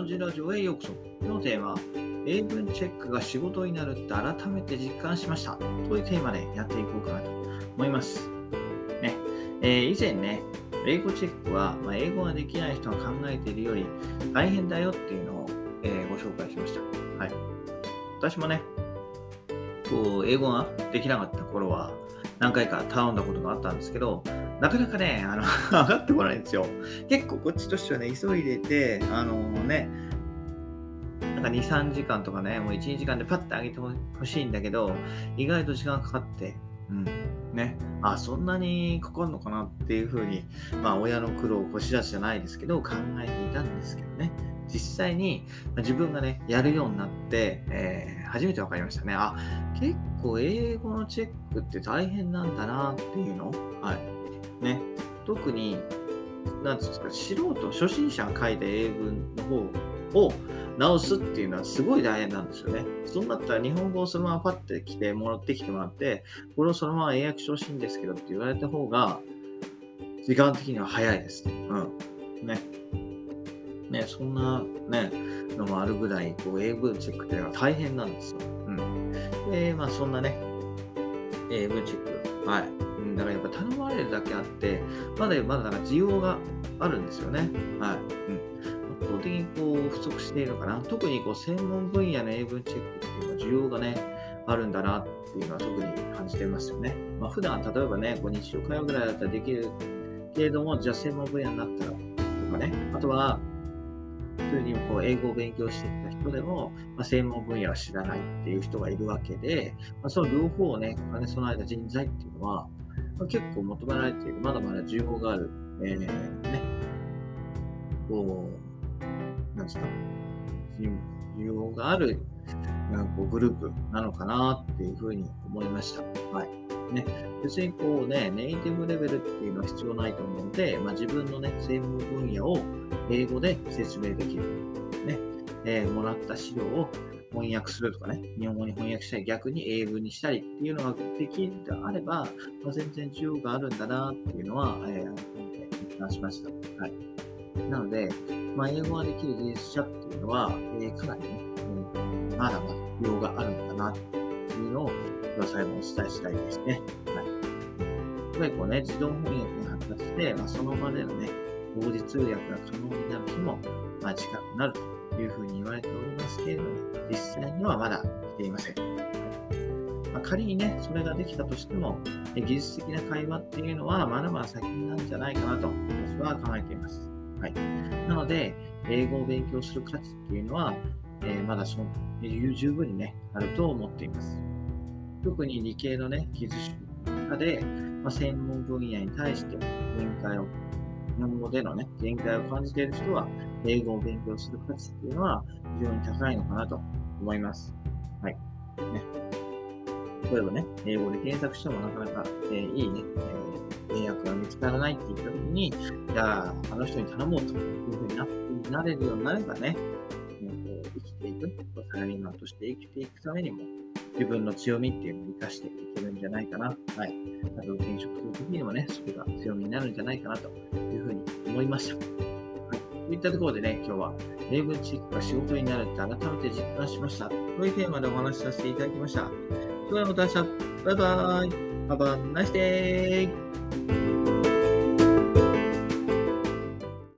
漢字ラジオへようこそ。今日のテーマ、英文チェックが仕事になるって改めて実感しました。というテーマでやっていこうかなと思います。ね、えー、以前ね、英語チェックは、まあ、英語ができない人が考えているより大変だよっていうのを、えー、ご紹介しました。はい。私もね、こう、英語ができなかった頃は、何回か頼んだことがあったんですけど、なかなかね、あの 上がってこないんですよ。結構こっちとしてはね、急いでて、あのね、なんか2、3時間とかね、もう1、2時間でパッて上げてほしいんだけど、意外と時間かかって、うん、ね、あ、そんなにかかるのかなっていうふうに、まあ、親の苦労をこし出すじゃないですけど、考えていたんですけどね。実際に自分がね、やるようになって、え、初めて分かりましたね。あ、結構英語のチェックって大変なんだなっていうの？はい。ね、特に、なんですか、素人、初心者が書いた英文の方を直すっていうのはすごい大変なんですよね。そうなったら日本語をそのままパッて来て、もらってきてもらって、これをそのまま英訳してほしいんですけどって言われた方が、時間的には早いです。うん。ね。ね、そんなね、のもあるぐらい、こう、英文チェックっていうのは大変なんですよ。うん。で、まあそんなね、英文チェック、はい。だからやっぱ頼まれるだけあって、まだまだなんか需要があるんですよね。はい。うん。圧倒的にこう不足しているのかな。特にこう専門分野の英文チェックっていうのは需要がね、あるんだなっていうのは特に感じてますよね。まあ、普段、例えばね、こう日常会話ぐらいだったらできるけれども、じゃあ専門分野になったらとかね、あとは、普通にこう英語を勉強してきた人でも、まあ、専門分野は知らないっていう人がいるわけで、まあ、その両方をね、兼ね備えた人材っていうのは、まあ、結構求められている、まだまだ需要がある、えー、ね、こう、なんですか、需要があるなんかこうグループなのかなっていうふうに思いました。はい。ね、別にこうね、ネイティブレベルっていうのは必要ないと思うので、まあ、自分のね、専門分野を英語で説明できる。ね、えー、もらった資料を翻訳するとかね、日本語に翻訳したり、逆に英文にしたりっていうのができるであれば、まあ、全然需要があるんだなっていうのは、えー、今回話しました。はい。なので、まあ、英語ができる技術者っていうのは、えー、かなりね、うん、まだまだ需要があるんだなっていうのを、最後にお伝えしたいですね。はい。やっぱりこうね、自動翻訳が発達して、まあ、その場でのね、同時通訳が可能になる日も、まあ、近くなるというふうに言われておりますけれども、実際にはまだ来ていません。まあ、仮にね、それができたとしても、技術的な会話っていうのはまだまだ先なんじゃないかなと私は考えています。はい。なので、英語を勉強する価値っていうのは、えー、まだその十分にね、あると思っています。特に理系のね、技術者で、まあ、専門分野に対して限界を日本語でのね、限界を感じている人は、英語を勉強する価値っていうのは非常に高いのかなと思います。はい。ね。例えばね、英語で検索してもなかなか、えー、いいね、えー、英訳が見つからないって言った時に、じゃあ、あの人に頼もうというふうになれるようになればね、生きていく、サラリーマンとして生きていくためにも、自分の強みっていうのを生かしていけるんじゃないかな。はい。あと、転職するときにもね、それが強みになるんじゃないかなというふうに思いました。はい。といったところでね、今日は英文チックが仕事になるって改めて実感しました。というテーマでお話しさせていただきました。それではまた明日。バイバーイ。Have a nice day.